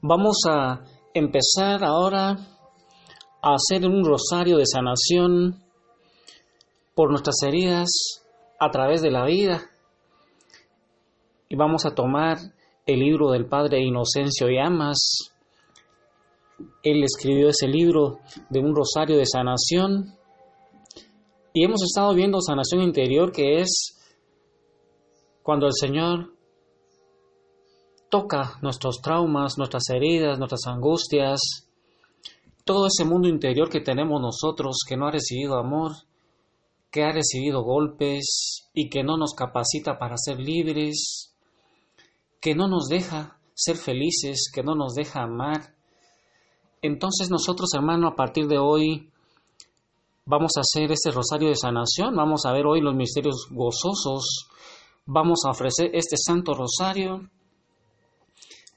Vamos a empezar ahora a hacer un rosario de sanación por nuestras heridas a través de la vida. Y vamos a tomar el libro del Padre Inocencio Llamas. Él escribió ese libro de un rosario de sanación. Y hemos estado viendo sanación interior, que es cuando el Señor toca nuestros traumas, nuestras heridas, nuestras angustias, todo ese mundo interior que tenemos nosotros que no ha recibido amor, que ha recibido golpes y que no nos capacita para ser libres, que no nos deja ser felices, que no nos deja amar. Entonces nosotros, hermano, a partir de hoy vamos a hacer ese rosario de sanación, vamos a ver hoy los misterios gozosos, vamos a ofrecer este santo rosario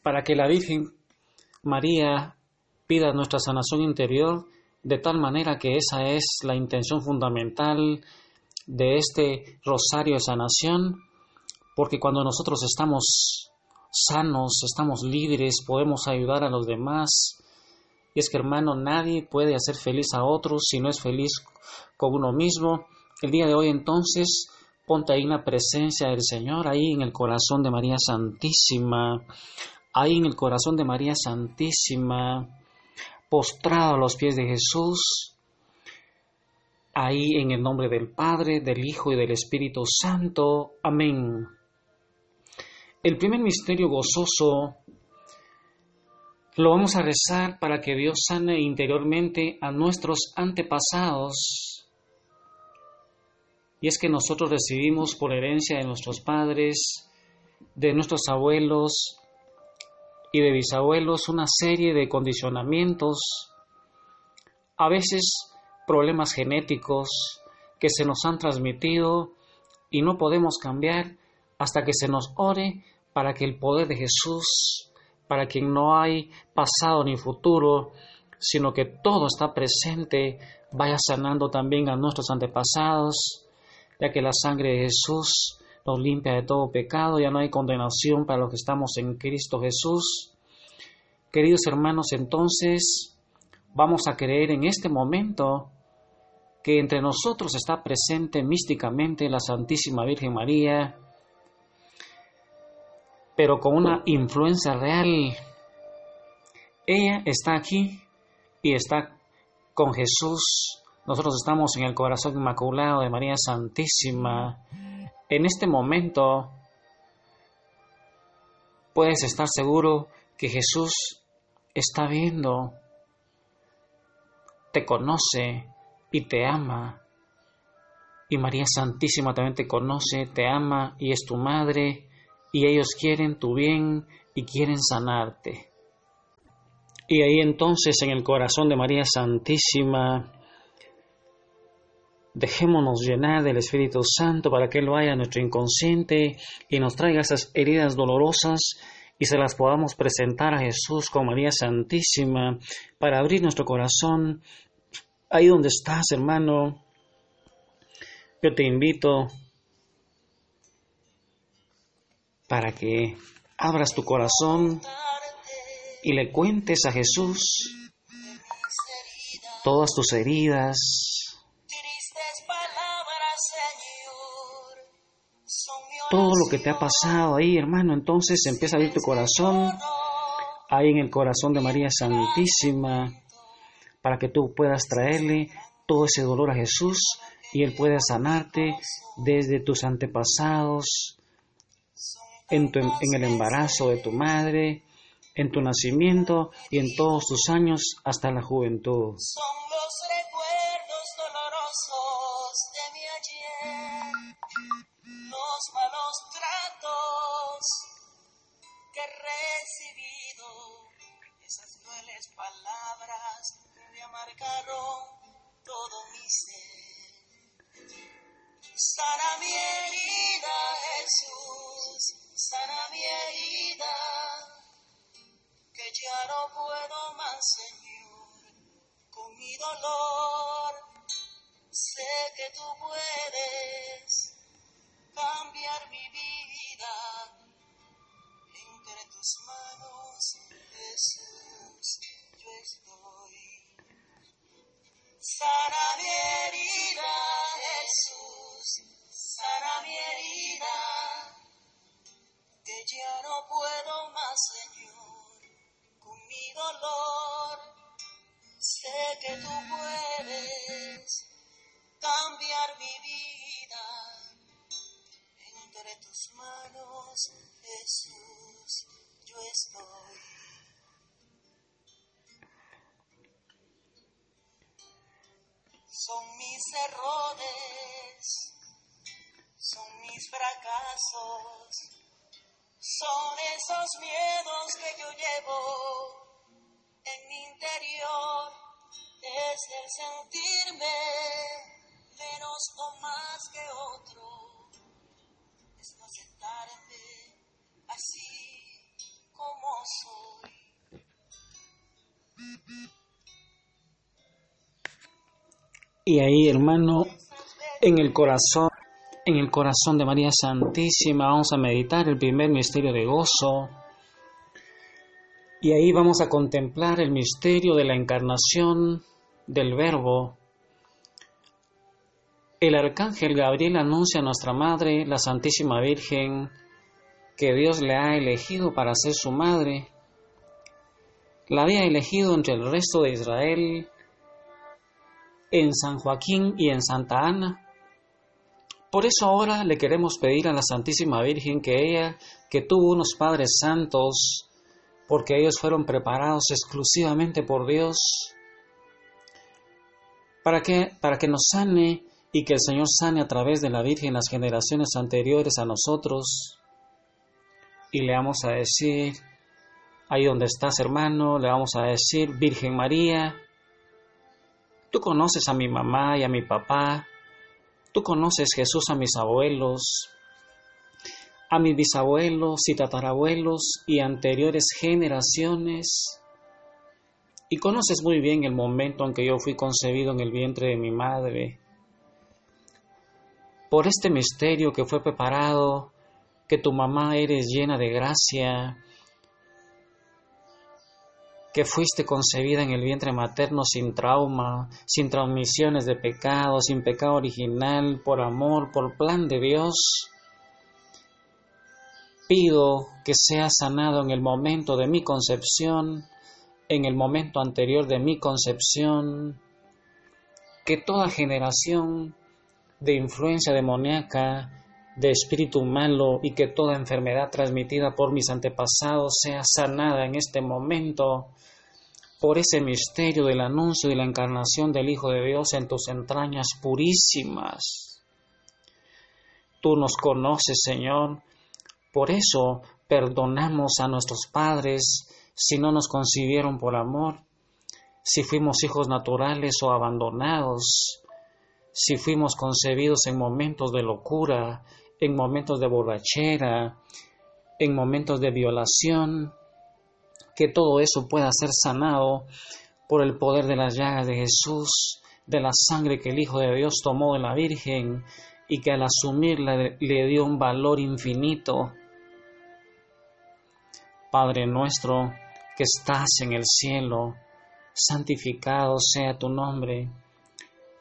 para que la Virgen María pida nuestra sanación interior, de tal manera que esa es la intención fundamental de este rosario de sanación, porque cuando nosotros estamos sanos, estamos libres, podemos ayudar a los demás. Y es que hermano, nadie puede hacer feliz a otros si no es feliz con uno mismo. El día de hoy entonces, ponte ahí en la presencia del Señor, ahí en el corazón de María Santísima, ahí en el corazón de María Santísima, postrado a los pies de Jesús, ahí en el nombre del Padre, del Hijo y del Espíritu Santo. Amén. El primer misterio gozoso lo vamos a rezar para que Dios sane interiormente a nuestros antepasados. Y es que nosotros recibimos por herencia de nuestros padres, de nuestros abuelos, y de bisabuelos una serie de condicionamientos, a veces problemas genéticos que se nos han transmitido y no podemos cambiar hasta que se nos ore para que el poder de Jesús, para quien no hay pasado ni futuro, sino que todo está presente, vaya sanando también a nuestros antepasados, ya que la sangre de Jesús nos limpia de todo pecado, ya no hay condenación para los que estamos en Cristo Jesús. Queridos hermanos, entonces vamos a creer en este momento que entre nosotros está presente místicamente la Santísima Virgen María, pero con una influencia real. Ella está aquí y está con Jesús. Nosotros estamos en el corazón inmaculado de María Santísima en este momento puedes estar seguro que Jesús está viendo, te conoce y te ama. Y María Santísima también te conoce, te ama y es tu madre y ellos quieren tu bien y quieren sanarte. Y ahí entonces en el corazón de María Santísima Dejémonos llenar del Espíritu Santo para que Él vaya a nuestro inconsciente y nos traiga esas heridas dolorosas y se las podamos presentar a Jesús con María Santísima para abrir nuestro corazón. Ahí donde estás, hermano, yo te invito para que abras tu corazón y le cuentes a Jesús todas tus heridas, todo lo que te ha pasado ahí, hermano. Entonces empieza a abrir tu corazón, ahí en el corazón de María Santísima, para que tú puedas traerle todo ese dolor a Jesús y Él pueda sanarte desde tus antepasados, en, en el embarazo de tu madre, en tu nacimiento y en todos tus años hasta la juventud. Son esos miedos que yo llevo en mi interior es el sentirme menos o más que otro, es no aceptarme así como soy. Y ahí, hermano, en el corazón, en el corazón de María Santísima, vamos a meditar el primer misterio de gozo y ahí vamos a contemplar el misterio de la encarnación del Verbo. El arcángel Gabriel anuncia a nuestra Madre, la Santísima Virgen, que Dios le ha elegido para ser su madre. La había elegido entre el resto de Israel en San Joaquín y en Santa Ana. Por eso ahora le queremos pedir a la Santísima Virgen que ella, que tuvo unos padres santos, porque ellos fueron preparados exclusivamente por Dios para que, para que nos sane y que el Señor sane a través de la Virgen las generaciones anteriores a nosotros. Y le vamos a decir, ahí donde estás hermano, le vamos a decir, Virgen María, tú conoces a mi mamá y a mi papá, tú conoces Jesús a mis abuelos, a mis bisabuelos y tatarabuelos y anteriores generaciones. Y conoces muy bien el momento en que yo fui concebido en el vientre de mi madre. Por este misterio que fue preparado, que tu mamá eres llena de gracia, que fuiste concebida en el vientre materno sin trauma, sin transmisiones de pecado, sin pecado original, por amor, por plan de Dios pido que sea sanado en el momento de mi concepción, en el momento anterior de mi concepción, que toda generación de influencia demoníaca, de espíritu malo y que toda enfermedad transmitida por mis antepasados sea sanada en este momento por ese misterio del anuncio y la encarnación del Hijo de Dios en tus entrañas purísimas. Tú nos conoces, Señor, por eso perdonamos a nuestros padres si no nos concibieron por amor, si fuimos hijos naturales o abandonados, si fuimos concebidos en momentos de locura, en momentos de borrachera, en momentos de violación, que todo eso pueda ser sanado por el poder de las llagas de Jesús, de la sangre que el Hijo de Dios tomó de la Virgen y que al asumirla le dio un valor infinito Padre nuestro que estás en el cielo, santificado sea tu nombre.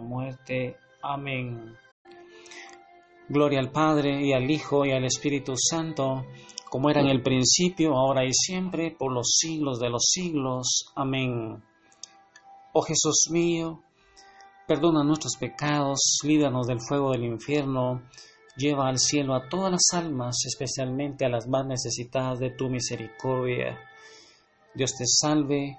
muerte. Amén. Gloria al Padre y al Hijo y al Espíritu Santo, como era en el principio, ahora y siempre, por los siglos de los siglos. Amén. Oh Jesús mío, perdona nuestros pecados, líbranos del fuego del infierno, lleva al cielo a todas las almas, especialmente a las más necesitadas de tu misericordia. Dios te salve,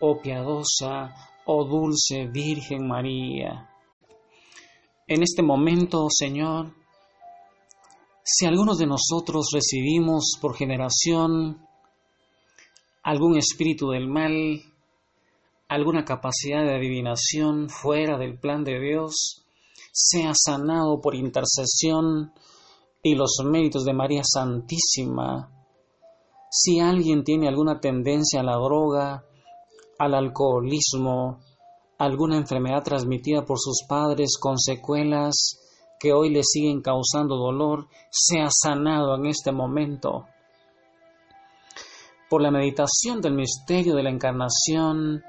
oh piadosa, oh dulce Virgen María. En este momento, Señor, si algunos de nosotros recibimos por generación algún espíritu del mal, alguna capacidad de adivinación fuera del plan de Dios, sea sanado por intercesión y los méritos de María Santísima, si alguien tiene alguna tendencia a la droga, al alcoholismo, alguna enfermedad transmitida por sus padres con secuelas que hoy le siguen causando dolor, sea sanado en este momento. Por la meditación del misterio de la encarnación,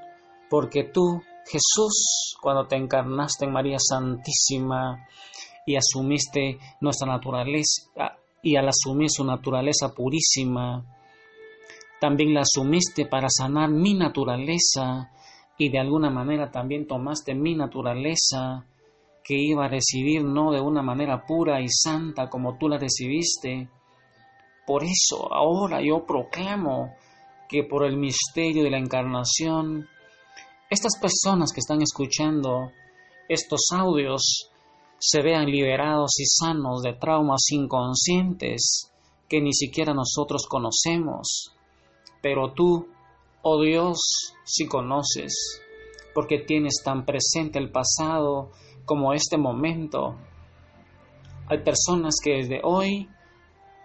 porque tú, Jesús, cuando te encarnaste en María Santísima y asumiste nuestra naturaleza, y al asumir su naturaleza purísima, también la asumiste para sanar mi naturaleza y de alguna manera también tomaste mi naturaleza que iba a recibir no de una manera pura y santa como tú la recibiste. Por eso ahora yo proclamo que por el misterio de la encarnación, estas personas que están escuchando estos audios se vean liberados y sanos de traumas inconscientes que ni siquiera nosotros conocemos pero tú, oh Dios, sí conoces, porque tienes tan presente el pasado como este momento. Hay personas que desde hoy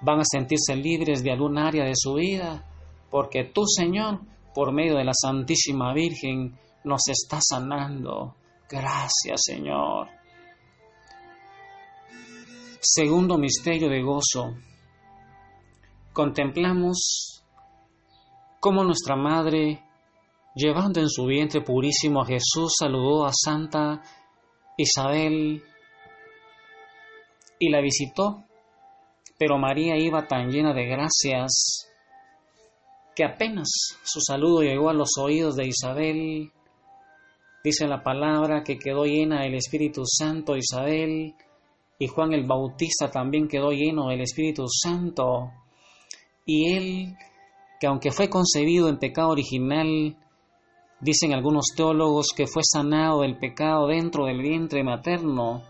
van a sentirse libres de algún área de su vida, porque tú, Señor, por medio de la Santísima Virgen, nos está sanando. Gracias, Señor. Segundo misterio de gozo. Contemplamos como nuestra Madre, llevando en su vientre purísimo a Jesús, saludó a Santa Isabel y la visitó. Pero María iba tan llena de gracias que apenas su saludo llegó a los oídos de Isabel, dice la palabra que quedó llena del Espíritu Santo Isabel, y Juan el Bautista también quedó lleno del Espíritu Santo, y él, que aunque fue concebido en pecado original, dicen algunos teólogos que fue sanado del pecado dentro del vientre materno,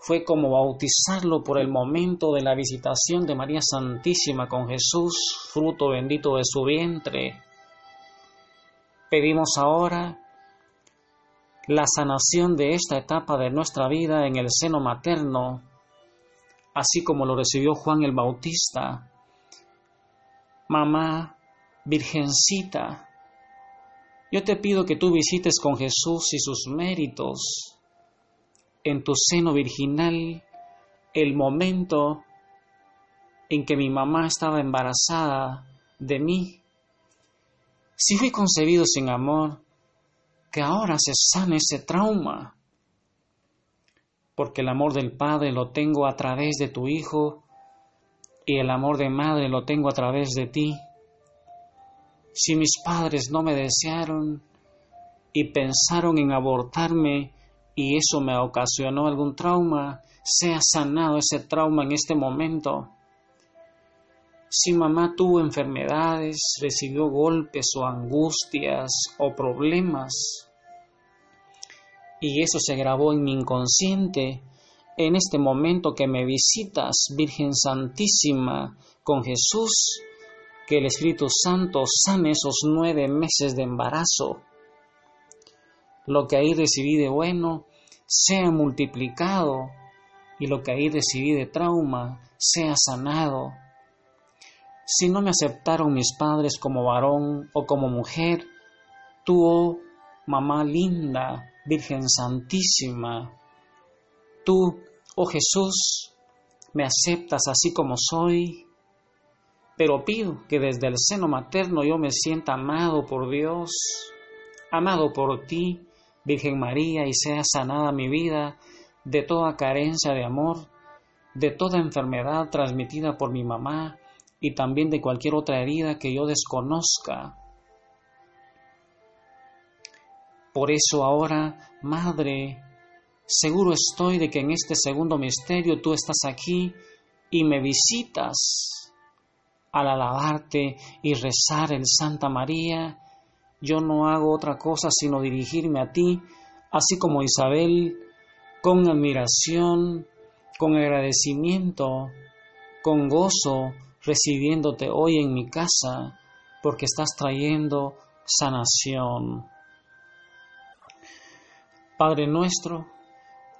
fue como bautizarlo por el momento de la visitación de María Santísima con Jesús, fruto bendito de su vientre. Pedimos ahora la sanación de esta etapa de nuestra vida en el seno materno, así como lo recibió Juan el Bautista. Mamá, Virgencita, yo te pido que tú visites con Jesús y sus méritos en tu seno virginal el momento en que mi mamá estaba embarazada de mí. Si fui concebido sin amor, que ahora se sane ese trauma, porque el amor del Padre lo tengo a través de tu Hijo y el amor de Madre lo tengo a través de ti. Si mis padres no me desearon y pensaron en abortarme, y eso me ocasionó algún trauma, sea sanado ese trauma en este momento. Si mamá tuvo enfermedades, recibió golpes o angustias o problemas, y eso se grabó en mi inconsciente, en este momento que me visitas, Virgen Santísima, con Jesús, que el Espíritu Santo sane esos nueve meses de embarazo lo que ahí recibí de bueno sea multiplicado y lo que ahí recibí de trauma sea sanado. Si no me aceptaron mis padres como varón o como mujer, tú, oh mamá linda, Virgen Santísima, tú, oh Jesús, me aceptas así como soy, pero pido que desde el seno materno yo me sienta amado por Dios, amado por ti, Virgen María, y sea sanada mi vida de toda carencia de amor, de toda enfermedad transmitida por mi mamá y también de cualquier otra herida que yo desconozca. Por eso ahora, Madre, seguro estoy de que en este segundo misterio tú estás aquí y me visitas al alabarte y rezar el Santa María yo no hago otra cosa sino dirigirme a ti, así como Isabel, con admiración, con agradecimiento, con gozo, recibiéndote hoy en mi casa, porque estás trayendo sanación. Padre nuestro,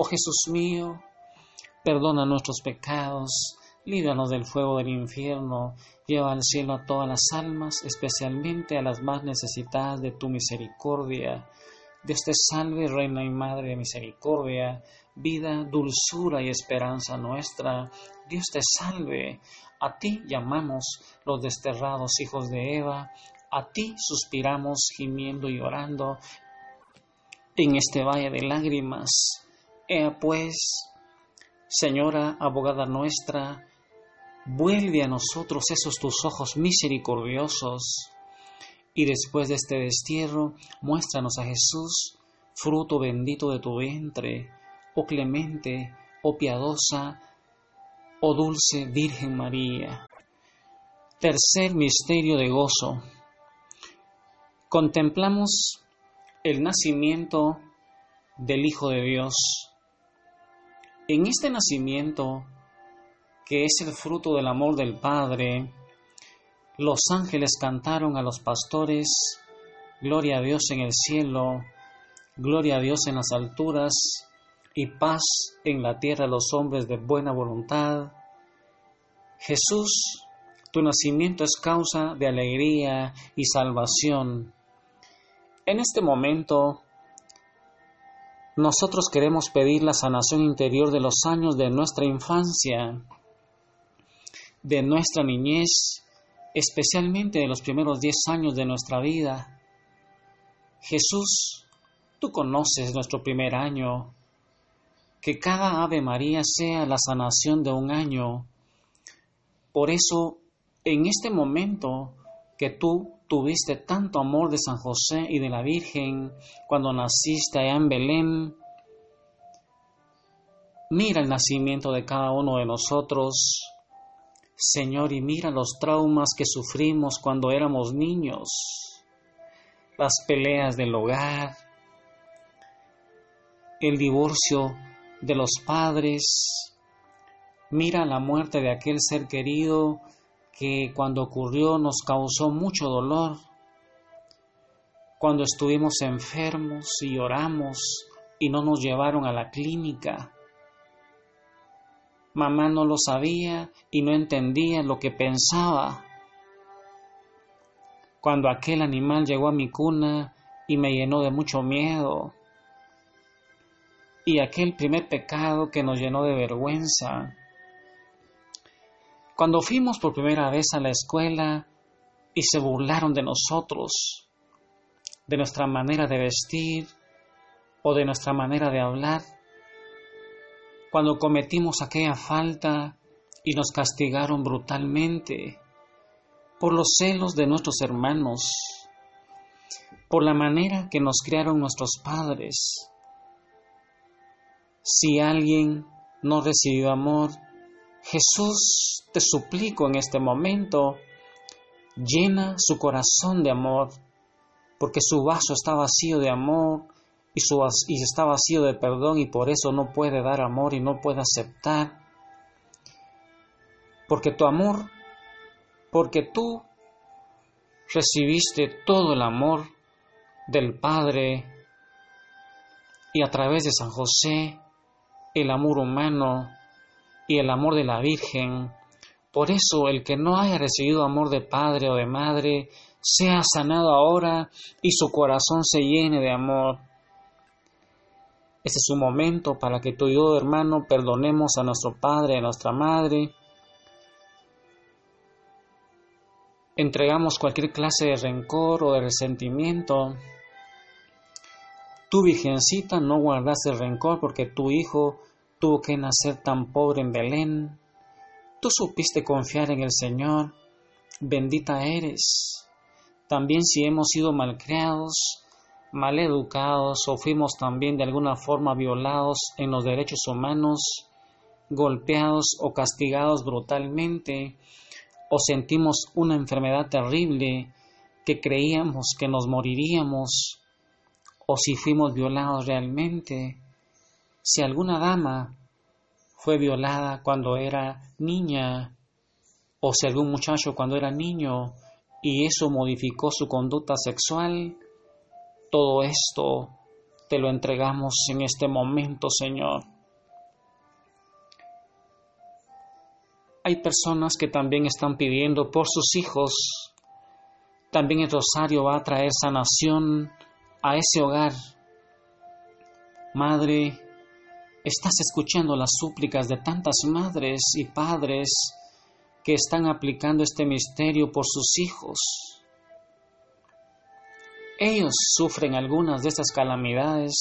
Oh Jesús mío, perdona nuestros pecados, líbranos del fuego del infierno, lleva al cielo a todas las almas, especialmente a las más necesitadas de tu misericordia. Dios te salve, Reina y Madre de Misericordia, vida, dulzura y esperanza nuestra. Dios te salve, a ti llamamos los desterrados hijos de Eva, a ti suspiramos gimiendo y llorando en este valle de lágrimas. Ea pues, Señora abogada nuestra, vuelve a nosotros esos tus ojos misericordiosos, y después de este destierro, muéstranos a Jesús, fruto bendito de tu vientre, oh clemente, oh piadosa, oh dulce Virgen María. Tercer misterio de gozo. Contemplamos el nacimiento del Hijo de Dios en este nacimiento, que es el fruto del amor del Padre, los ángeles cantaron a los pastores, Gloria a Dios en el cielo, Gloria a Dios en las alturas, y paz en la tierra a los hombres de buena voluntad. Jesús, tu nacimiento es causa de alegría y salvación. En este momento, nosotros queremos pedir la sanación interior de los años de nuestra infancia, de nuestra niñez, especialmente de los primeros diez años de nuestra vida. Jesús, tú conoces nuestro primer año, que cada Ave María sea la sanación de un año. Por eso, en este momento que tú tuviste tanto amor de San José y de la Virgen cuando naciste allá en Belén. Mira el nacimiento de cada uno de nosotros, Señor, y mira los traumas que sufrimos cuando éramos niños, las peleas del hogar, el divorcio de los padres, mira la muerte de aquel ser querido que cuando ocurrió nos causó mucho dolor, cuando estuvimos enfermos y lloramos y no nos llevaron a la clínica. Mamá no lo sabía y no entendía lo que pensaba. Cuando aquel animal llegó a mi cuna y me llenó de mucho miedo. Y aquel primer pecado que nos llenó de vergüenza cuando fuimos por primera vez a la escuela y se burlaron de nosotros, de nuestra manera de vestir o de nuestra manera de hablar. Cuando cometimos aquella falta y nos castigaron brutalmente por los celos de nuestros hermanos, por la manera que nos criaron nuestros padres. Si alguien no recibió amor, Jesús, te suplico en este momento, llena su corazón de amor, porque su vaso está vacío de amor y, su, y está vacío de perdón y por eso no puede dar amor y no puede aceptar. Porque tu amor, porque tú recibiste todo el amor del Padre y a través de San José el amor humano y el amor de la Virgen. Por eso el que no haya recibido amor de padre o de madre, sea sanado ahora y su corazón se llene de amor. Este es un momento para que tú y yo, hermano, perdonemos a nuestro padre y a nuestra madre. Entregamos cualquier clase de rencor o de resentimiento. Tu virgencita no guardaste rencor porque tu hijo tuvo que nacer tan pobre en Belén. Tú supiste confiar en el Señor, bendita eres. También si hemos sido malcriados, mal educados o fuimos también de alguna forma violados en los derechos humanos, golpeados o castigados brutalmente, o sentimos una enfermedad terrible que creíamos que nos moriríamos, o si fuimos violados realmente, si alguna dama fue violada cuando era niña, o si algún muchacho cuando era niño y eso modificó su conducta sexual, todo esto te lo entregamos en este momento, Señor. Hay personas que también están pidiendo por sus hijos. También el rosario va a traer sanación a ese hogar. Madre, Estás escuchando las súplicas de tantas madres y padres que están aplicando este misterio por sus hijos. Ellos sufren algunas de estas calamidades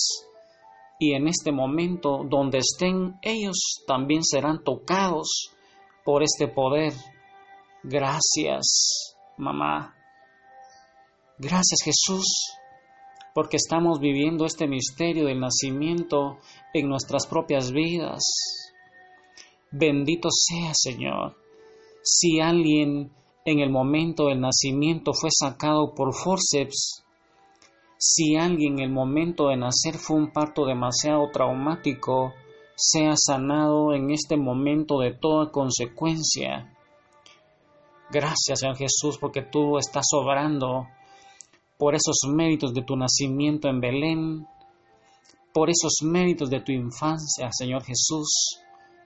y en este momento donde estén ellos también serán tocados por este poder. Gracias, mamá. Gracias, Jesús porque estamos viviendo este misterio del nacimiento en nuestras propias vidas. Bendito sea, Señor. Si alguien en el momento del nacimiento fue sacado por forceps, si alguien en el momento de nacer fue un parto demasiado traumático, sea sanado en este momento de toda consecuencia. Gracias, Señor Jesús, porque tú estás obrando por esos méritos de tu nacimiento en Belén, por esos méritos de tu infancia, Señor Jesús,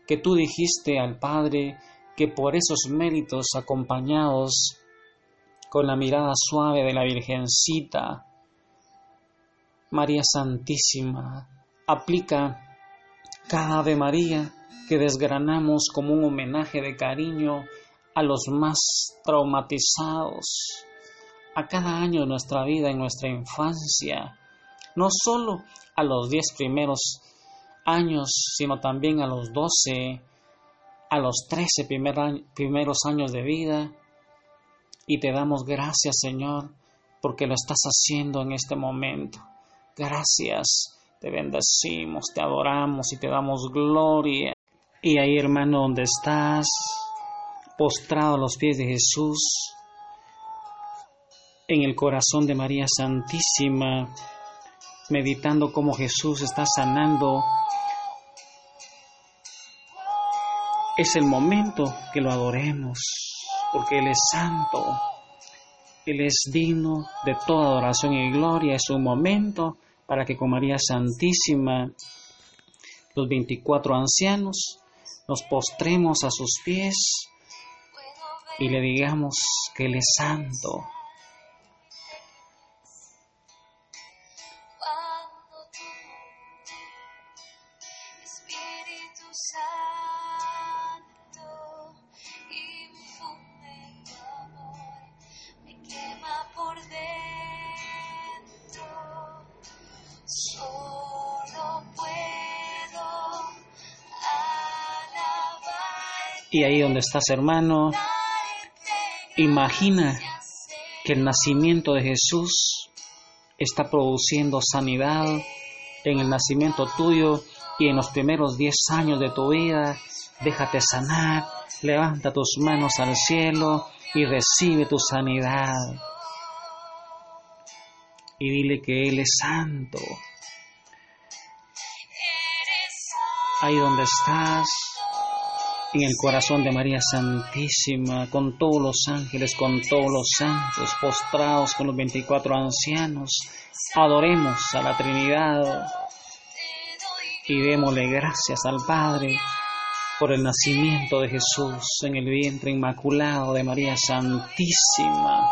que tú dijiste al Padre que por esos méritos acompañados con la mirada suave de la Virgencita, María Santísima, aplica cada Ave María que desgranamos como un homenaje de cariño a los más traumatizados, a cada año de nuestra vida, en nuestra infancia, no solo a los diez primeros años, sino también a los doce, a los trece primeros años de vida. Y te damos gracias, Señor, porque lo estás haciendo en este momento. Gracias, te bendecimos, te adoramos y te damos gloria. Y ahí, hermano, donde estás, postrado a los pies de Jesús, en el corazón de María Santísima, meditando cómo Jesús está sanando. Es el momento que lo adoremos, porque Él es santo, Él es digno de toda adoración y gloria. Es un momento para que con María Santísima, los 24 ancianos, nos postremos a sus pies y le digamos que Él es santo Y ahí donde estás, hermano, imagina que el nacimiento de Jesús está produciendo sanidad en el nacimiento tuyo y en los primeros diez años de tu vida. Déjate sanar, levanta tus manos al cielo y recibe tu sanidad. Y dile que Él es santo. Ahí donde estás, en el corazón de María Santísima, con todos los ángeles, con todos los santos, postrados con los 24 ancianos, adoremos a la Trinidad y démosle gracias al Padre por el nacimiento de Jesús en el vientre inmaculado de María Santísima.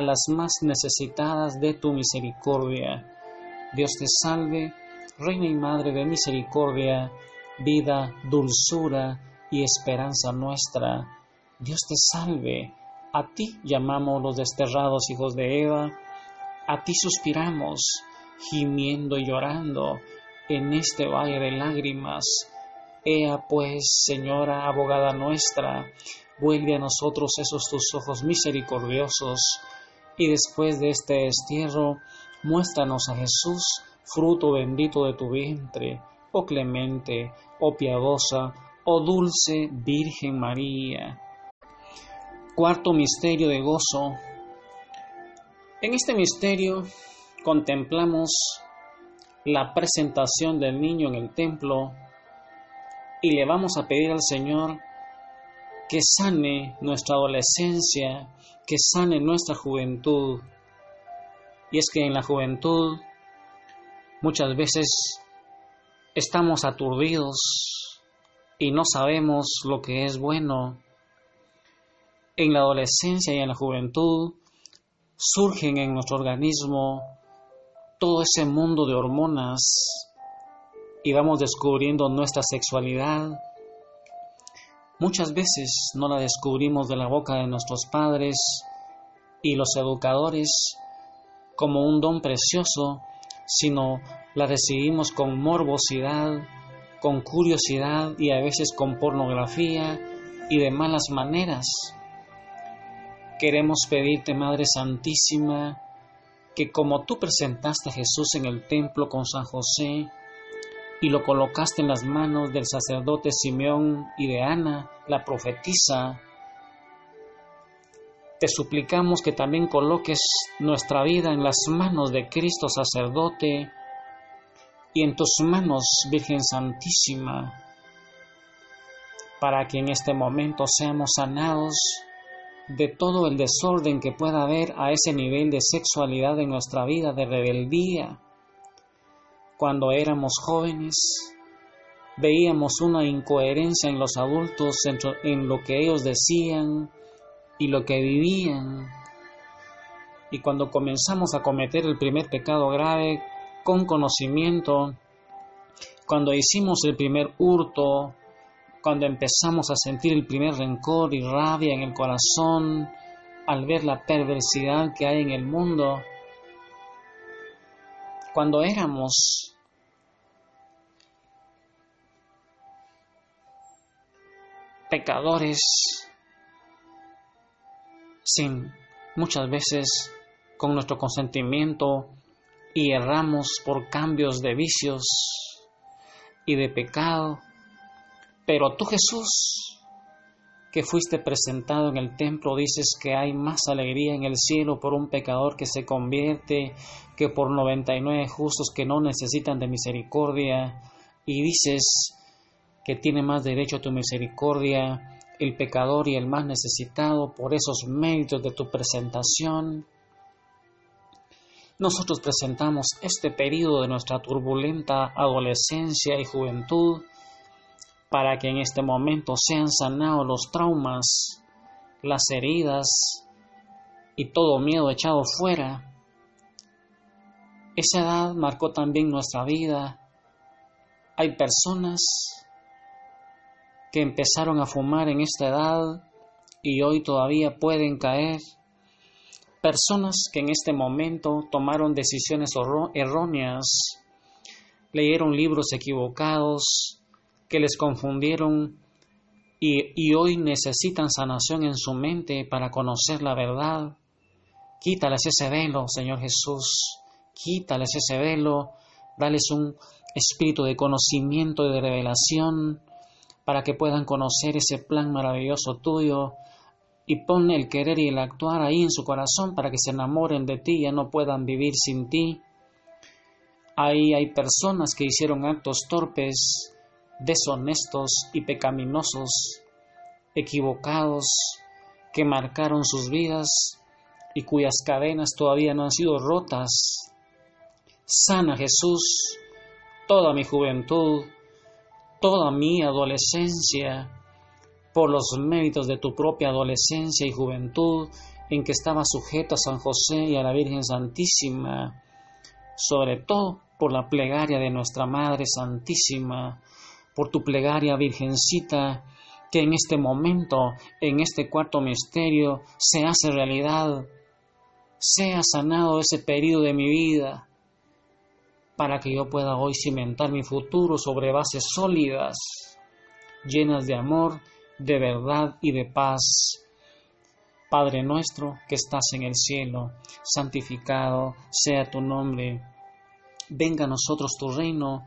las más necesitadas de tu misericordia. Dios te salve, Reina y Madre de Misericordia, vida, dulzura y esperanza nuestra. Dios te salve, a ti llamamos los desterrados hijos de Eva, a ti suspiramos, gimiendo y llorando en este valle de lágrimas. Ea pues, Señora, abogada nuestra, vuelve a nosotros esos tus ojos misericordiosos, y después de este destierro, muéstranos a Jesús, fruto bendito de tu vientre, oh clemente, oh piadosa, oh dulce Virgen María. Cuarto misterio de gozo. En este misterio contemplamos la presentación del niño en el templo y le vamos a pedir al Señor que sane nuestra adolescencia, que sane nuestra juventud. Y es que en la juventud muchas veces estamos aturdidos y no sabemos lo que es bueno en la adolescencia y en la juventud surgen en nuestro organismo todo ese mundo de hormonas y vamos descubriendo nuestra sexualidad. Muchas veces no la descubrimos de la boca de nuestros padres y los educadores como un don precioso, sino la recibimos con morbosidad, con curiosidad y a veces con pornografía y de malas maneras. Queremos pedirte, Madre Santísima, que como tú presentaste a Jesús en el templo con San José y lo colocaste en las manos del sacerdote Simeón y de Ana, la profetisa, te suplicamos que también coloques nuestra vida en las manos de Cristo sacerdote y en tus manos, Virgen Santísima, para que en este momento seamos sanados de todo el desorden que pueda haber a ese nivel de sexualidad en nuestra vida, de rebeldía. Cuando éramos jóvenes, veíamos una incoherencia en los adultos en lo que ellos decían y lo que vivían. Y cuando comenzamos a cometer el primer pecado grave con conocimiento, cuando hicimos el primer hurto, cuando empezamos a sentir el primer rencor y rabia en el corazón al ver la perversidad que hay en el mundo, cuando éramos pecadores sin muchas veces con nuestro consentimiento y erramos por cambios de vicios y de pecado. Pero tú Jesús, que fuiste presentado en el templo, dices que hay más alegría en el cielo por un pecador que se convierte que por 99 justos que no necesitan de misericordia. Y dices que tiene más derecho a tu misericordia el pecador y el más necesitado por esos méritos de tu presentación. Nosotros presentamos este periodo de nuestra turbulenta adolescencia y juventud para que en este momento sean sanados los traumas, las heridas y todo miedo echado fuera. Esa edad marcó también nuestra vida. Hay personas que empezaron a fumar en esta edad y hoy todavía pueden caer. Personas que en este momento tomaron decisiones erróneas, leyeron libros equivocados, que les confundieron y, hoy necesitan sanación en su mente para conocer la verdad. Quítales ese velo, Señor Jesús. Quítales ese velo. Dales un espíritu de conocimiento y de revelación para que puedan conocer ese plan maravilloso tuyo y pon el querer y el actuar ahí en su corazón para que se enamoren de ti y ya no puedan vivir sin ti. Ahí hay personas que hicieron actos torpes deshonestos y pecaminosos, equivocados, que marcaron sus vidas y cuyas cadenas todavía no han sido rotas. Sana Jesús toda mi juventud, toda mi adolescencia, por los méritos de tu propia adolescencia y juventud, en que estaba sujeto a San José y a la Virgen Santísima, sobre todo por la plegaria de nuestra Madre Santísima, por tu plegaria Virgencita, que en este momento, en este cuarto misterio, se hace realidad, sea sanado ese periodo de mi vida, para que yo pueda hoy cimentar mi futuro sobre bases sólidas, llenas de amor, de verdad y de paz. Padre nuestro que estás en el cielo, santificado sea tu nombre. Venga a nosotros tu reino,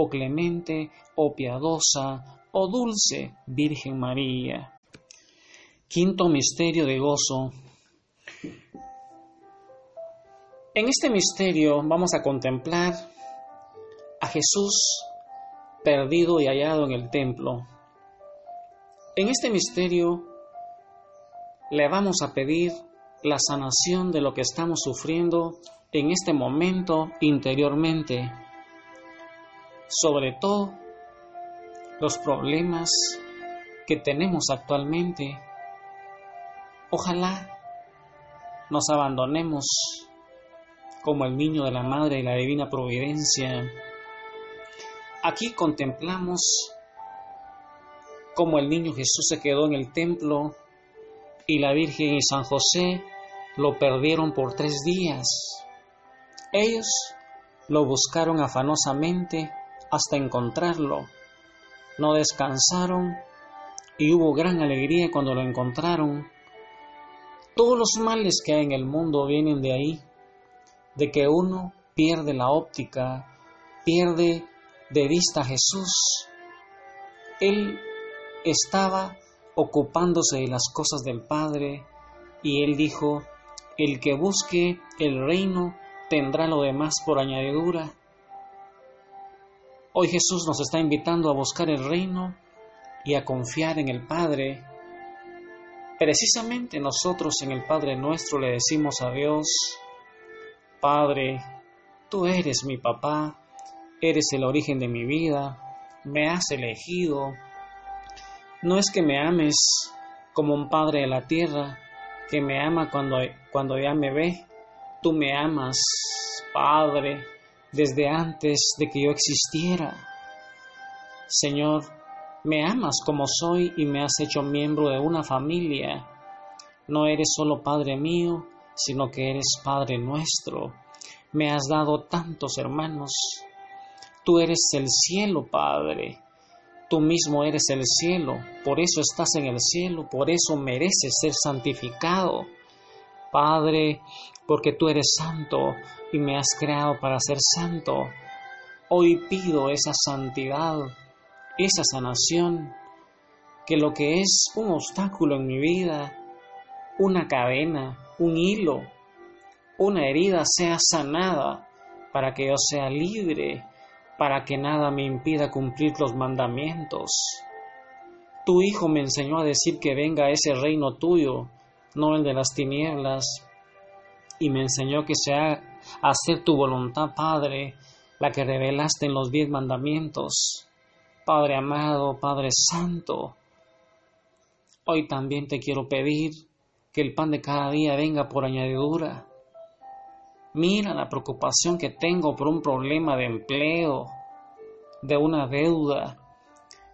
oh clemente, oh piadosa, oh dulce Virgen María. Quinto misterio de gozo. En este misterio vamos a contemplar a Jesús perdido y hallado en el templo. En este misterio le vamos a pedir la sanación de lo que estamos sufriendo en este momento interiormente, sobre todo los problemas que tenemos actualmente Ojalá nos abandonemos como el niño de la madre y la divina providencia. Aquí contemplamos cómo el niño Jesús se quedó en el templo y la Virgen y San José lo perdieron por tres días. Ellos lo buscaron afanosamente hasta encontrarlo. No descansaron y hubo gran alegría cuando lo encontraron todos los males que hay en el mundo vienen de ahí, de que uno pierde la óptica, pierde de vista a Jesús. Él estaba ocupándose de las cosas del Padre y él dijo, el que busque el reino tendrá lo demás por añadidura. Hoy Jesús nos está invitando a buscar el reino y a confiar en el Padre. Precisamente nosotros en el Padre nuestro le decimos a Dios, Padre, tú eres mi papá, eres el origen de mi vida, me has elegido. No es que me ames como un padre de la tierra, que me ama cuando, cuando ya me ve, tú me amas, Padre, desde antes de que yo existiera. Señor, me amas como soy y me has hecho miembro de una familia. No eres solo Padre mío, sino que eres Padre nuestro. Me has dado tantos hermanos. Tú eres el cielo, Padre. Tú mismo eres el cielo. Por eso estás en el cielo. Por eso mereces ser santificado. Padre, porque tú eres santo y me has creado para ser santo. Hoy pido esa santidad esa sanación, que lo que es un obstáculo en mi vida, una cadena, un hilo, una herida sea sanada para que yo sea libre, para que nada me impida cumplir los mandamientos. Tu Hijo me enseñó a decir que venga ese reino tuyo, no el de las tinieblas, y me enseñó que sea hacer tu voluntad, Padre, la que revelaste en los diez mandamientos. Padre amado, Padre Santo, hoy también te quiero pedir que el pan de cada día venga por añadidura. Mira la preocupación que tengo por un problema de empleo, de una deuda,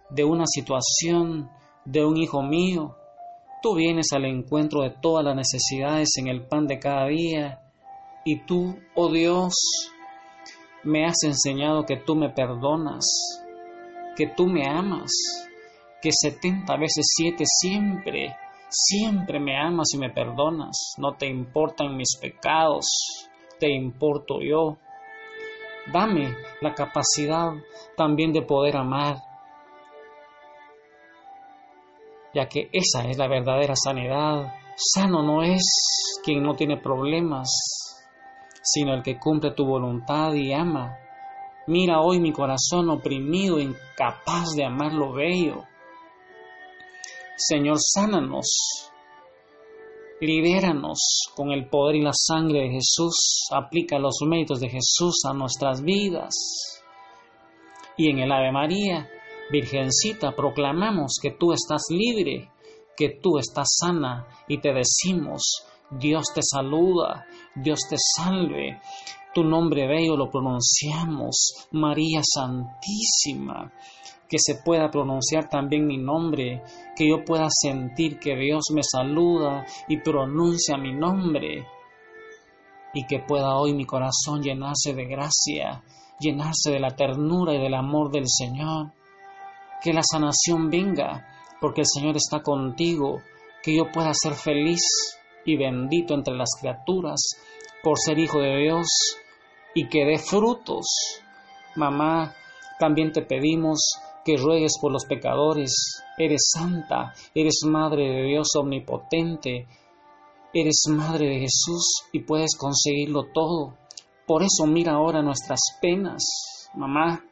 de una situación, de un hijo mío. Tú vienes al encuentro de todas las necesidades en el pan de cada día y tú, oh Dios, me has enseñado que tú me perdonas que tú me amas, que setenta veces siete siempre, siempre me amas y me perdonas, no te importan mis pecados, te importo yo. Dame la capacidad también de poder amar, ya que esa es la verdadera sanidad. Sano no es quien no tiene problemas, sino el que cumple tu voluntad y ama Mira hoy mi corazón oprimido, incapaz de amar lo bello. Señor, sánanos, libéranos con el poder y la sangre de Jesús, aplica los méritos de Jesús a nuestras vidas. Y en el Ave María, Virgencita, proclamamos que tú estás libre, que tú estás sana y te decimos, Dios te saluda, Dios te salve, tu nombre bello lo pronunciamos, María Santísima, que se pueda pronunciar también mi nombre, que yo pueda sentir que Dios me saluda y pronuncia mi nombre, y que pueda hoy mi corazón llenarse de gracia, llenarse de la ternura y del amor del Señor, que la sanación venga, porque el Señor está contigo, que yo pueda ser feliz y bendito entre las criaturas por ser hijo de Dios y que dé frutos. Mamá, también te pedimos que ruegues por los pecadores. Eres santa, eres Madre de Dios omnipotente, eres Madre de Jesús y puedes conseguirlo todo. Por eso mira ahora nuestras penas, mamá.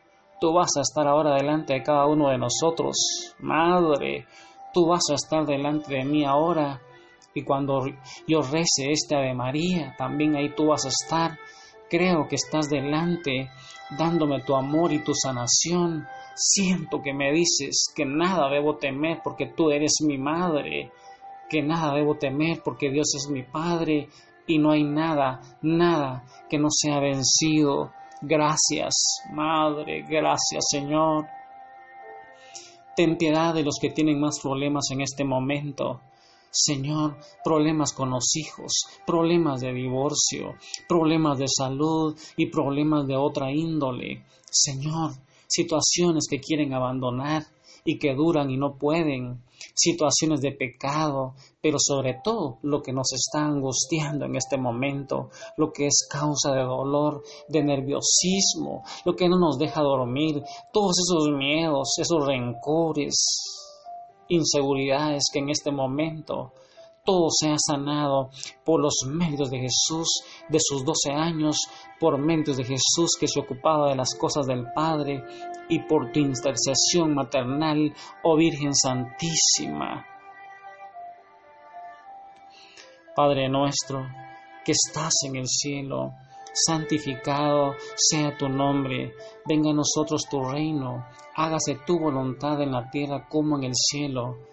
Tú vas a estar ahora delante de cada uno de nosotros, Madre. Tú vas a estar delante de mí ahora. Y cuando yo rece este Ave María, también ahí tú vas a estar. Creo que estás delante, dándome tu amor y tu sanación. Siento que me dices que nada debo temer porque tú eres mi madre, que nada debo temer porque Dios es mi Padre y no hay nada, nada que no sea vencido. Gracias, Madre, gracias, Señor. Ten piedad de los que tienen más problemas en este momento. Señor, problemas con los hijos, problemas de divorcio, problemas de salud y problemas de otra índole. Señor, situaciones que quieren abandonar y que duran y no pueden, situaciones de pecado, pero sobre todo lo que nos está angustiando en este momento, lo que es causa de dolor, de nerviosismo, lo que no nos deja dormir, todos esos miedos, esos rencores, inseguridades que en este momento todo sea sanado por los medios de Jesús de sus doce años, por medios de Jesús que se ocupaba de las cosas del Padre y por tu intercesión maternal, oh Virgen Santísima. Padre nuestro, que estás en el cielo, santificado sea tu nombre, venga a nosotros tu reino, hágase tu voluntad en la tierra como en el cielo.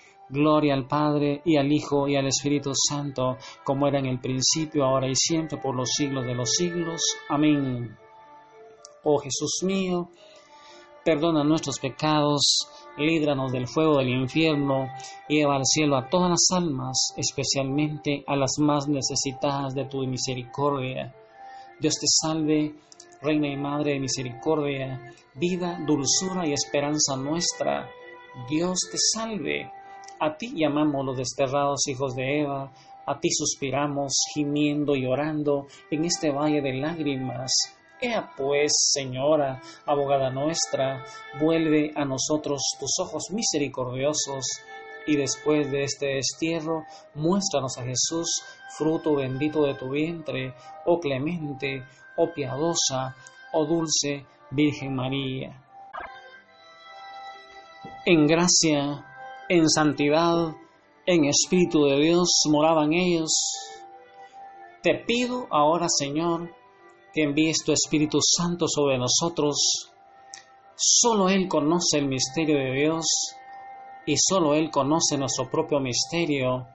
Gloria al Padre y al Hijo y al Espíritu Santo, como era en el principio, ahora y siempre, por los siglos de los siglos. Amén. Oh Jesús mío, perdona nuestros pecados, líbranos del fuego del infierno, lleva al cielo a todas las almas, especialmente a las más necesitadas de tu misericordia. Dios te salve, Reina y Madre de Misericordia, vida, dulzura y esperanza nuestra. Dios te salve. A ti llamamos los desterrados hijos de Eva, a ti suspiramos, gimiendo y llorando en este valle de lágrimas. Ea pues, Señora, abogada nuestra, vuelve a nosotros tus ojos misericordiosos, y después de este destierro, muéstranos a Jesús, fruto bendito de tu vientre, oh clemente, oh piadosa, oh dulce Virgen María. En gracia, en santidad, en Espíritu de Dios moraban ellos. Te pido ahora, Señor, que envíes tu Espíritu Santo sobre nosotros. Solo Él conoce el misterio de Dios y solo Él conoce nuestro propio misterio.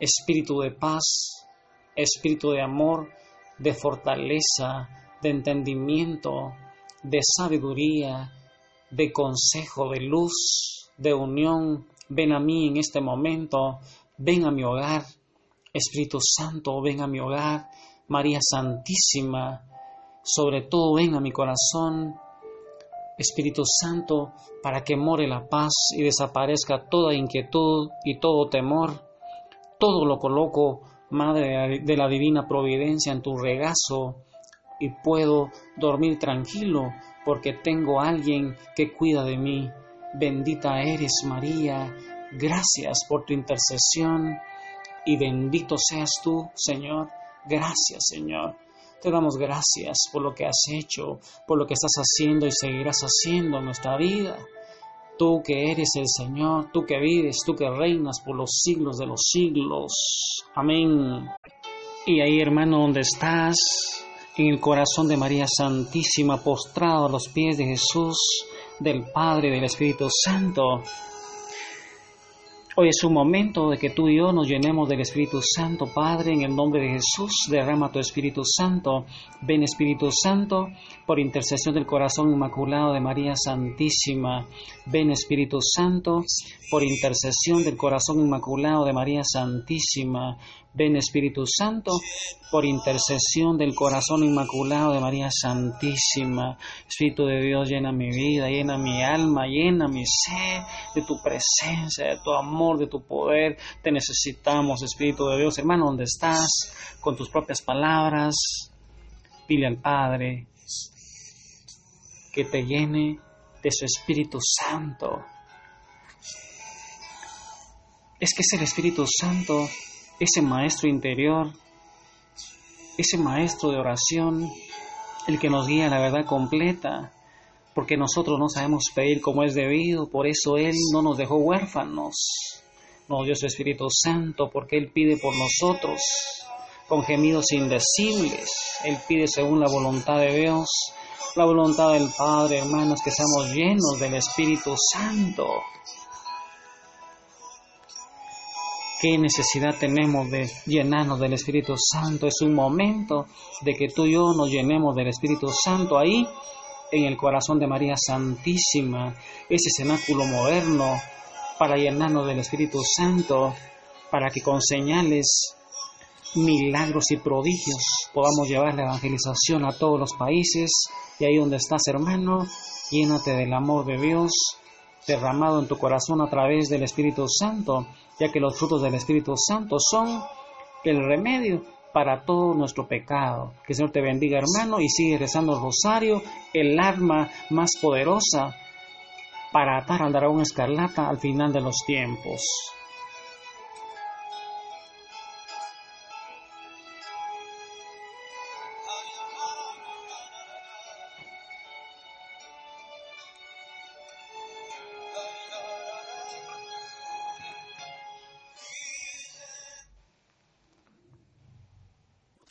Espíritu de paz, espíritu de amor, de fortaleza, de entendimiento, de sabiduría, de consejo, de luz, de unión. Ven a mí en este momento, ven a mi hogar. Espíritu Santo, ven a mi hogar María Santísima, sobre todo ven a mi corazón, Espíritu Santo, para que more la paz y desaparezca toda inquietud y todo temor. Todo lo coloco, Madre de la Divina Providencia, en tu regazo y puedo dormir tranquilo porque tengo a alguien que cuida de mí. Bendita eres María, gracias por tu intercesión y bendito seas tú, Señor Gracias, Señor. Te damos gracias por lo que has hecho, por lo que estás haciendo y seguirás haciendo en nuestra vida. Tú que eres el Señor, tú que vives, tú que reinas por los siglos de los siglos. Amén. Y ahí, hermano, donde estás, en el corazón de María Santísima, postrado a los pies de Jesús, del Padre del Espíritu Santo, Hoy es un momento de que tú y yo nos llenemos del Espíritu Santo, Padre, en el nombre de Jesús, derrama tu Espíritu Santo. Ven Espíritu Santo, por intercesión del corazón inmaculado de María Santísima. Ven Espíritu Santo, por intercesión del corazón inmaculado de María Santísima. Ven Espíritu Santo, por intercesión del corazón inmaculado de María Santísima. Espíritu de Dios, llena mi vida, llena mi alma, llena mi ser de tu presencia, de tu amor, de tu poder. Te necesitamos, Espíritu de Dios. Hermano, ¿dónde estás? Con tus propias palabras, pide al Padre que te llene de su Espíritu Santo. Es que es el Espíritu Santo ese maestro interior, ese maestro de oración, el que nos guía a la verdad completa, porque nosotros no sabemos pedir como es debido, por eso Él no nos dejó huérfanos, nos dio su Espíritu Santo, porque Él pide por nosotros, con gemidos indecibles, Él pide según la voluntad de Dios, la voluntad del Padre, hermanos, que seamos llenos del Espíritu Santo. ¿Qué necesidad tenemos de llenarnos del Espíritu Santo? Es un momento de que tú y yo nos llenemos del Espíritu Santo ahí, en el corazón de María Santísima, ese cenáculo moderno, para llenarnos del Espíritu Santo, para que con señales, milagros y prodigios podamos llevar la evangelización a todos los países. Y ahí donde estás, hermano, llénate del amor de Dios derramado en tu corazón a través del Espíritu Santo ya que los frutos del Espíritu Santo son el remedio para todo nuestro pecado. Que el Señor te bendiga, hermano, y sigue rezando el rosario, el arma más poderosa para atar al dragón escarlata al final de los tiempos.